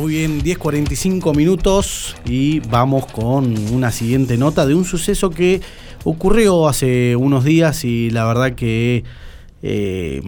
Muy bien, 10.45 minutos y vamos con una siguiente nota de un suceso que ocurrió hace unos días y la verdad que eh,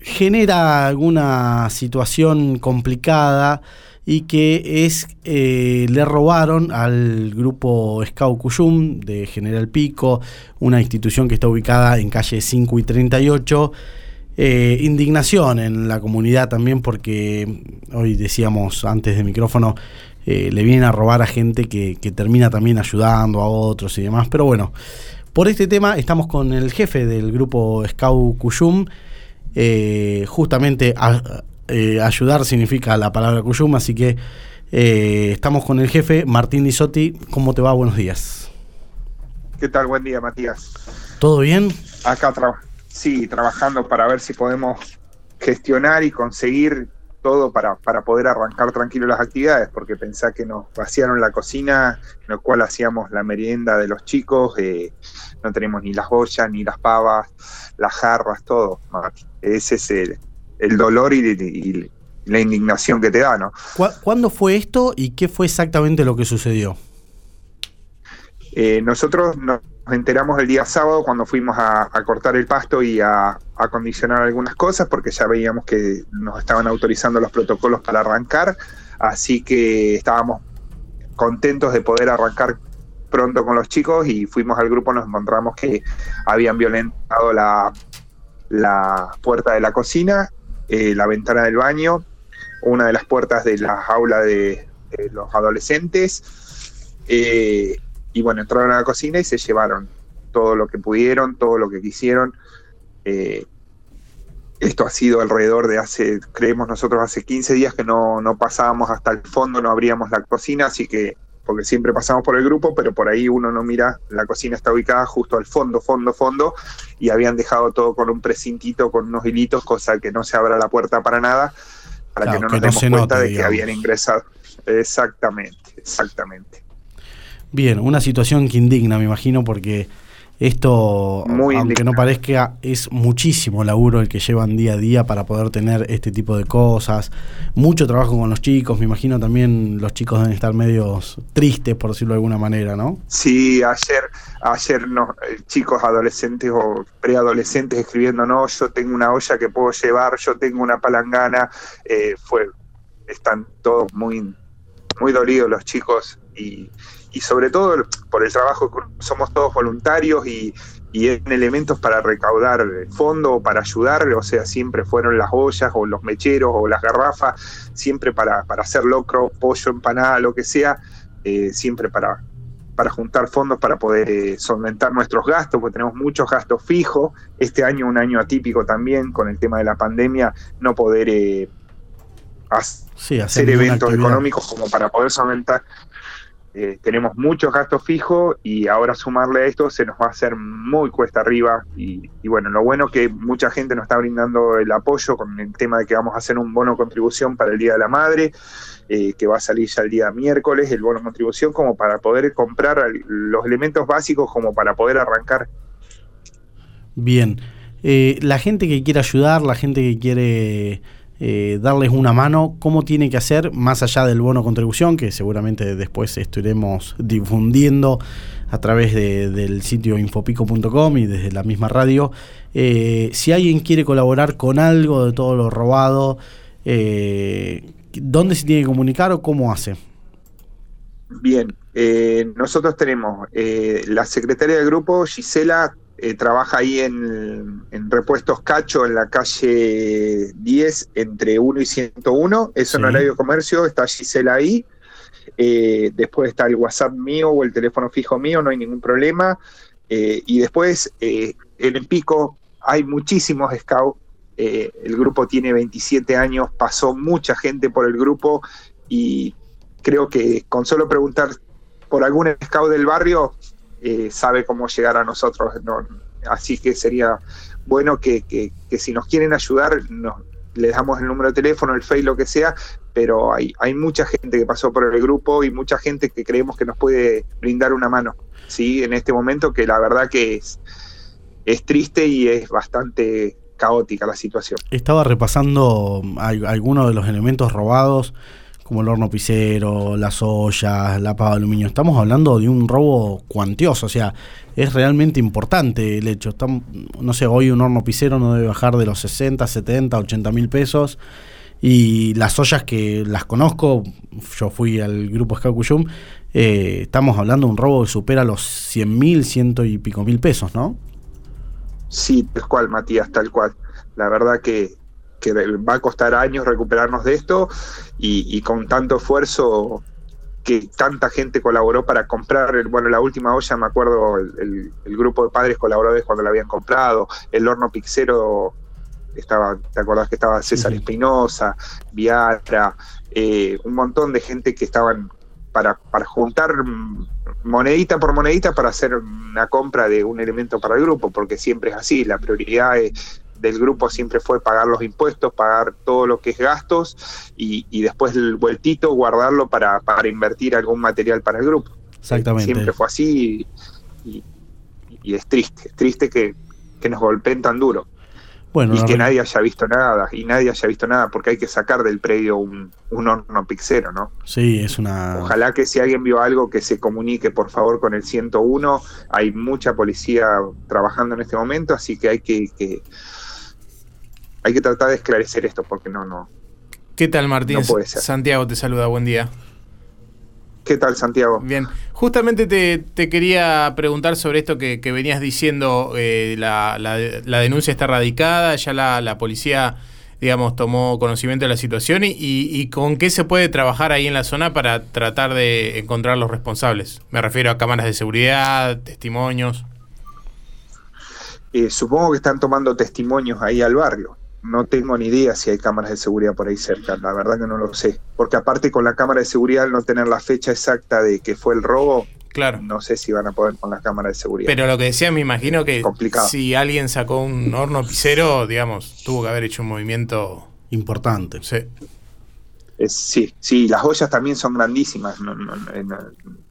genera alguna situación complicada y que es eh, le robaron al grupo Scout Cuyum de General Pico, una institución que está ubicada en calle 5 y 38. Eh, indignación en la comunidad también porque hoy decíamos antes de micrófono, eh, le vienen a robar a gente que, termina también ayudando a otros y demás. Pero bueno, por este tema estamos con el jefe del grupo Scout Cuyum. justamente ayudar significa la palabra Cuyum, así que eh, estamos con el jefe Martín Lisotti. ¿Cómo te va? Buenos días. ¿Qué tal? Buen día, Matías. ¿Todo bien? Acá, sí, trabajando para ver si podemos gestionar y conseguir todo para, para poder arrancar tranquilo las actividades, porque pensá que nos vaciaron la cocina, en la cual hacíamos la merienda de los chicos, eh, no tenemos ni las ollas, ni las pavas, las jarras, todo. Ese es el, el dolor y, y, la indignación que te da, ¿no? ¿Cuándo fue esto y qué fue exactamente lo que sucedió? Eh, nosotros nos enteramos el día sábado cuando fuimos a, cortar el pasto y a, acondicionar algunas cosas porque ya veíamos que nos estaban autorizando los protocolos para arrancar, así que estábamos contentos de poder arrancar pronto con los chicos y fuimos al grupo, nos encontramos que habían violentado la, la puerta de la cocina, eh, la ventana del baño una de las puertas de la jaula de, los adolescentes. Eh, y bueno, entraron a la cocina y se llevaron todo lo que pudieron, todo lo que quisieron. Eh, esto ha sido alrededor de hace, creemos nosotros, hace 15 días que no, no pasábamos hasta el fondo, no abríamos la cocina, así que, porque siempre pasamos por el grupo, pero por ahí uno no mira, la cocina está ubicada justo al fondo, fondo, fondo, y habían dejado todo con un precintito, con unos hilitos, cosa que no se abra la puerta para nada para que no nos demos cuenta de que habían ingresado. Exactamente, exactamente. Bien, una situación que indigna, me imagino, porque esto, aunque no parezca, es muchísimo laburo el que llevan día a día para poder tener este tipo de cosas. Mucho trabajo con los chicos, me imagino también los chicos deben estar medios tristes, por decirlo de alguna manera, ¿no? Sí, ayer, ayer no, eh, chicos adolescentes o preadolescentes escribiendo, no, yo tengo una olla que puedo llevar, yo tengo una palangana, eh, fue, están todos muy, muy dolidos los chicos y, y sobre todo por el trabajo, somos todos voluntarios y, en elementos para recaudar fondo o para ayudar, o sea, siempre fueron las ollas o los mecheros o las garrafas, siempre para, para hacer locro, pollo, empanada, lo que sea, eh, siempre para, para juntar fondos para poder eh, solventar nuestros gastos, porque tenemos muchos gastos fijos. Este año, un año atípico también, con el tema de la pandemia, no poder eh, hacer eventos económicos como para poder solventar eh, tenemos muchos gastos fijos y ahora sumarle a esto se nos va a hacer muy cuesta arriba y, bueno, lo bueno que mucha gente nos está brindando el apoyo con el tema de que vamos a hacer un bono contribución para el Día de la Madre, eh, que va a salir ya el día miércoles, el bono contribución como para poder comprar los elementos básicos como para poder arrancar. Bien, eh, la gente que quiere ayudar, la gente que quiere eh, darles una mano, cómo tiene que hacer, más allá del bono contribución, que seguramente después estaremos difundiendo a través del sitio infopico.com y desde la misma radio. Eh, si alguien quiere colaborar con algo de todo lo robado, eh, ¿dónde se tiene que comunicar o cómo hace? Bien, nosotros tenemos la secretaria del grupo, Gisela eh, trabaja ahí en, Repuestos Cacho, en la calle 10, entre 1 y 101. Es un horario de comercio, está Gisela ahí. Eh, después está el WhatsApp mío o el teléfono fijo mío, no hay ningún problema. Eh, y después, en el pico hay muchísimos scouts. el grupo tiene 27 años, pasó mucha gente por el grupo y creo que con solo preguntar por algún scout del barrio, eh, sabe cómo llegar a nosotros. así que sería bueno que, si nos quieren ayudar, nos, les damos el número de teléfono, el Face, lo que sea, pero hay, hay mucha gente que pasó por el grupo y mucha gente que creemos que nos puede brindar una mano, ¿sí? En este momento que la verdad que es, es triste y es bastante caótica la situación. Estaba repasando algunos de los elementos robados, como el horno pisero, las ollas, la pava de aluminio. Estamos hablando de un robo cuantioso, o sea, es realmente importante el hecho. no sé, hoy un horno pisero no debe bajar de los 60, 70, 80 mil pesos. Y las ollas que las conozco, yo fui al grupo Skakuyum, eh, estamos hablando de un robo que supera los 100 mil, ciento y pico mil pesos, ¿no? Sí, tal cual, Matías, tal cual. La verdad que, va a costar años recuperarnos de esto y, con tanto esfuerzo que tanta gente colaboró para comprar, bueno, la última olla, me acuerdo, el, grupo de padres colaboradores cuando la habían comprado, el horno pixero, estaba, ¿te acordás que estaba César Espinosa, Viatra, eh, un montón de gente que estaban para, para juntar monedita por monedita para hacer una compra de un elemento para el grupo, porque siempre es así, la prioridad del grupo siempre fue pagar los impuestos, pagar todo lo que es gastos y, después el vueltito guardarlo para, para, invertir algún material para el grupo. Exactamente. Siempre fue así y, es triste, es triste que, que nos golpeen tan duro y que nadie haya visto nada, y nadie haya visto nada, porque hay que sacar del predio un, horno pixero, ¿no? Sí, es una... Ojalá que si alguien vio algo que se comunique por favor con el 101, hay mucha policía trabajando en este momento, así que hay que, que hay que tratar de esclarecer esto, porque no, no. ¿Qué tal Martín? Santiago te saluda, buen día. ¿Qué tal, Santiago? Bien, justamente te, quería preguntar sobre esto que, venías diciendo, eh, la, denuncia está radicada, ya la, policía, digamos, tomó conocimiento de la situación y, con qué se puede trabajar ahí en la zona para tratar de encontrar los responsables. Me refiero a cámaras de seguridad, testimonios. Eh, supongo que están tomando testimonios ahí al barrio no tengo ni idea si hay cámaras de seguridad por ahí cerca, la verdad que no lo sé. Porque aparte con la cámara de seguridad, al no tener la fecha exacta de que fue el robo, claro. no sé si van a poder con la cámara de seguridad. Pero lo que decía, me imagino que si alguien sacó un horno pisero, digamos, tuvo que haber hecho un movimiento importante. Sí. sí, sí, las ollas también son grandísimas.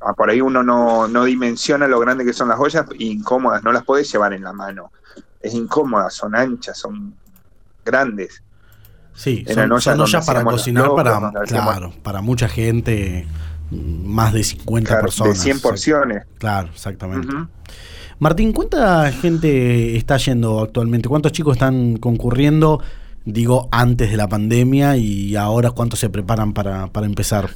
Ah, por ahí uno no, no dimensiona lo grande que son las ollas, incómodas, no las puedes llevar en la mano. Es incómoda, son anchas, son grandes. Sí, son, ollas para cocinar para, claro, para mucha gente, más de 50 personas. De 100 porciones. Claro, exactamente. Martín, ¿cuánta gente está yendo actualmente? ¿Cuántos chicos están concurriendo, digo, antes de la pandemia y ahora cuántos se preparan para, para empezar?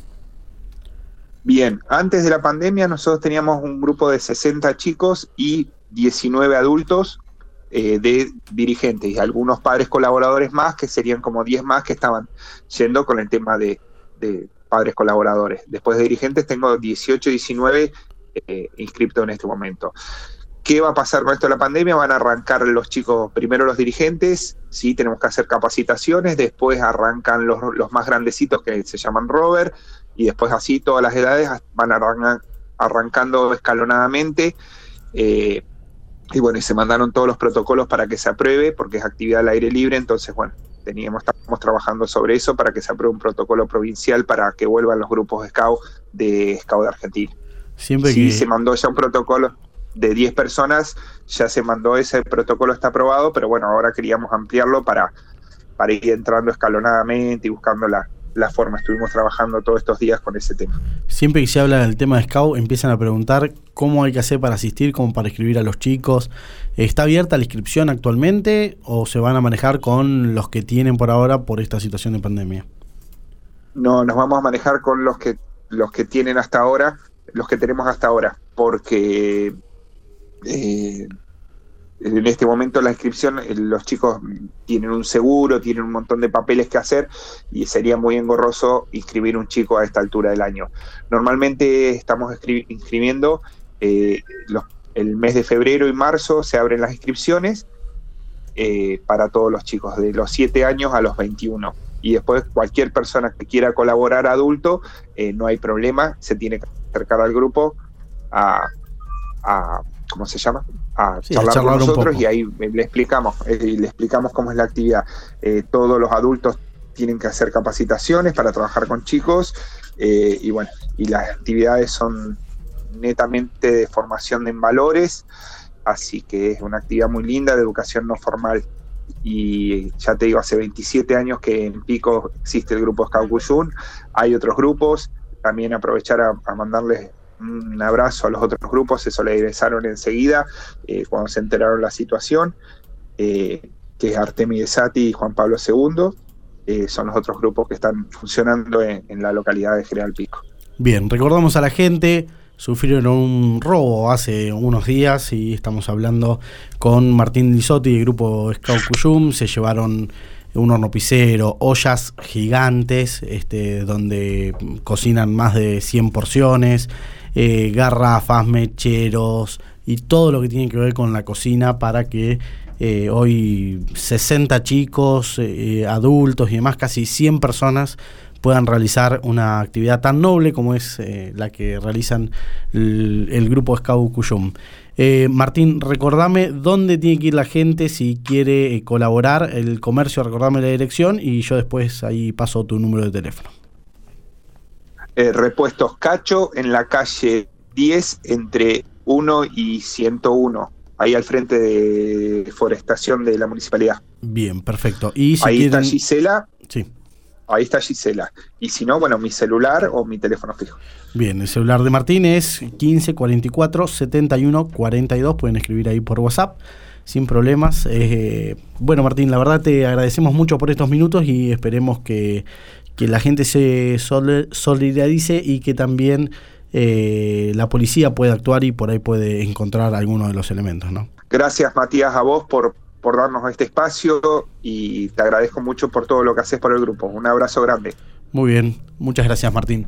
Bien, antes de la pandemia nosotros teníamos un grupo de 60 chicos y 19 adultos eh, de dirigentes y algunos padres colaboradores más, que serían como 10 más que estaban yendo con el tema de, padres colaboradores. Después de dirigentes tengo 18, 19 eh, inscriptos en este momento. ¿Qué va a pasar con esto de la pandemia? Van a arrancar los chicos, primero los dirigentes, sí, tenemos que hacer capacitaciones, después arrancan los, los más grandecitos que se llaman rover, y después así todas las edades van arrancando escalonadamente. Eh, y bueno, y se mandaron todos los protocolos para que se apruebe, porque es actividad al aire libre, entonces bueno, teníamos, estamos trabajando sobre eso para que se apruebe un protocolo provincial para que vuelvan los grupos de Scout de Scout de Argentina. Siempre sí, se mandó ya un protocolo de 10 personas, ya se mandó ese protocolo, está aprobado, pero bueno, ahora queríamos ampliarlo para, para ir entrando escalonadamente y buscando la, la forma. Estuvimos trabajando todos estos días con ese tema. Siempre que se habla del tema de Scout, empiezan a preguntar cómo hay que hacer para asistir, cómo para escribir a los chicos. ¿Está abierta la inscripción actualmente o se van a manejar con los que tienen por ahora por esta situación de pandemia? No, nos vamos a manejar con los que los que tienen hasta ahora, los que tenemos hasta ahora, porque eh, en este momento la inscripción, eh, los chicos tienen un seguro, tienen un montón de papeles que hacer y sería muy engorroso inscribir un chico a esta altura del año. Normalmente estamos inscribiendo eh, el mes de febrero y marzo, se abren las inscripciones eh, para todos los chicos, de los 7 años a los 21. Y después cualquier persona que quiera colaborar adulto, no hay problema, se tiene que acercar al grupo a, a ¿cómo se llama? a charlar, con nosotros y ahí le explicamos, eh, le explicamos cómo es la actividad. Eh, todos los adultos tienen que hacer capacitaciones para trabajar con chicos eh, y bueno, y las actividades son netamente de formación en valores, así que es una actividad muy linda de educación no formal y ya te digo, hace 27 años que en Pico existe el grupo Scout hay otros grupos, también aprovechar a, mandarles un abrazo a los otros grupos, se solidarizaron enseguida eh, cuando se enteraron la situación, eh, que es Artemide Sati y Juan Pablo II, eh, son los otros grupos que están funcionando en, en la localidad de General Pico. Bien, recordamos a la gente, sufrieron un robo hace unos días y estamos hablando con Martín Lisotti del grupo Scout Cuyum, se llevaron un hornopicero, ollas gigantes, este, donde cocinan más de 100 porciones, eh, garrafas, mecheros y todo lo que tiene que ver con la cocina para que eh, hoy 60 chicos, eh, adultos y demás, casi 100 personas puedan realizar una actividad tan noble como es la que realizan el, grupo Scout Cuyum. Eh, Martín, recordame dónde tiene que ir la gente si quiere eh, colaborar, el comercio, recordame la dirección y yo después ahí paso tu número de teléfono. Eh, repuestos Cacho en la calle 10 entre 1 y 101, ahí al frente de forestación de la municipalidad. Bien, perfecto. Y ahí está Gisela. Sí. Ahí está Gisela. Y si no, bueno, mi celular o mi teléfono fijo. Bien, el celular de Martín es 15 44 71 42. Pueden escribir ahí por WhatsApp sin problemas. Eh, bueno, Martín, la verdad te agradecemos mucho por estos minutos y esperemos que, la gente se solidarice y que también eh, la policía pueda actuar y por ahí puede encontrar algunos de los elementos, ¿no? Gracias, Matías, a vos por, por darnos este espacio y te agradezco mucho por todo lo que haces por el grupo. Un abrazo grande. Muy bien, muchas gracias Martín.